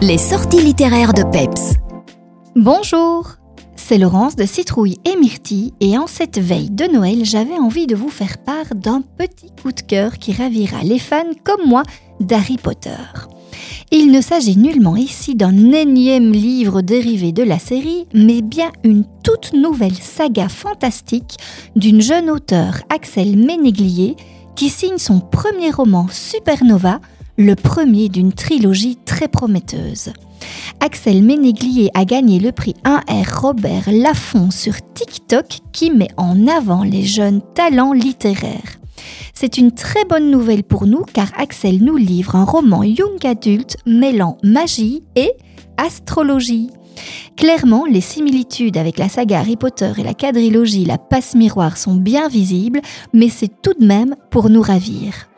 Les sorties littéraires de Peps. Bonjour, c'est Laurence de Citrouille et Myrtille et en cette veille de Noël, j'avais envie de vous faire part d'un petit coup de cœur qui ravira les fans comme moi d'Harry Potter. Il ne s'agit nullement ici d'un énième livre dérivé de la série, mais bien une toute nouvelle saga fantastique d'une jeune auteure, Axel Ménéglier, qui signe son premier roman Supernova le premier d'une trilogie très prometteuse. Axel Ménéglier a gagné le prix 1R Robert Laffont sur TikTok qui met en avant les jeunes talents littéraires. C'est une très bonne nouvelle pour nous car Axel nous livre un roman young adulte mêlant magie et astrologie. Clairement, les similitudes avec la saga Harry Potter et la quadrilogie La Passe-Miroir sont bien visibles, mais c'est tout de même pour nous ravir.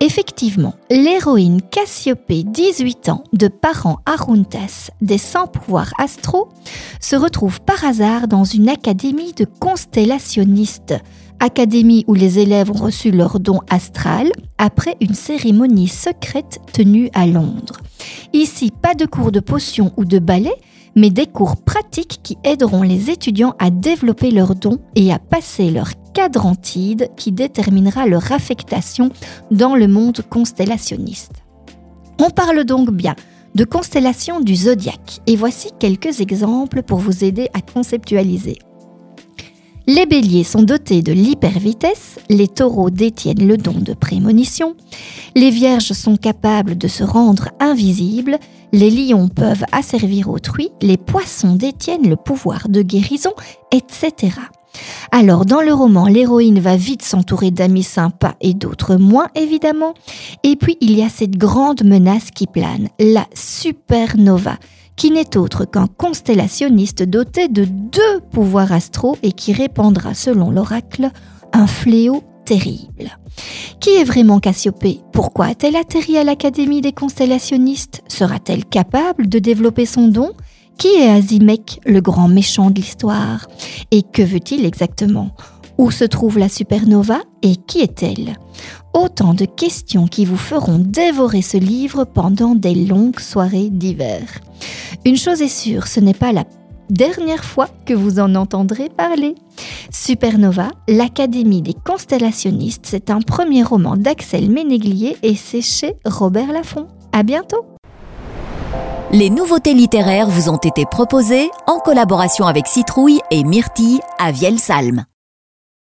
Effectivement, l'héroïne Cassiopée, 18 ans, de parents Aruntas, des sans-pouvoirs astro, se retrouve par hasard dans une académie de constellationnistes, académie où les élèves ont reçu leur don astral après une cérémonie secrète tenue à Londres. Ici, pas de cours de potions ou de ballet, mais des cours pratiques qui aideront les étudiants à développer leurs dons et à passer leur cadrantide qui déterminera leur affectation dans le monde constellationniste. On parle donc bien de constellation du zodiaque et voici quelques exemples pour vous aider à conceptualiser. Les béliers sont dotés de l'hypervitesse, les taureaux détiennent le don de prémonition, les vierges sont capables de se rendre invisibles, les lions peuvent asservir autrui, les poissons détiennent le pouvoir de guérison, etc. Alors dans le roman, l'héroïne va vite s'entourer d'amis sympas et d'autres moins évidemment, et puis il y a cette grande menace qui plane, la supernova qui n'est autre qu'un constellationniste doté de deux pouvoirs astraux et qui répandra, selon l'oracle, un fléau terrible. Qui est vraiment Cassiopée? Pourquoi a-t-elle atterri à l'Académie des constellationnistes? Sera-t-elle capable de développer son don? Qui est Azimek, le grand méchant de l'histoire? Et que veut-il exactement? Où se trouve la supernova et qui est-elle? Autant de questions qui vous feront dévorer ce livre pendant des longues soirées d'hiver. Une chose est sûre, ce n'est pas la dernière fois que vous en entendrez parler. Supernova, l'Académie des constellationnistes, c'est un premier roman d'Axel Ménéglier et c'est chez Robert Laffont. À bientôt! Les nouveautés littéraires vous ont été proposées en collaboration avec Citrouille et Myrtille à Vielsalm.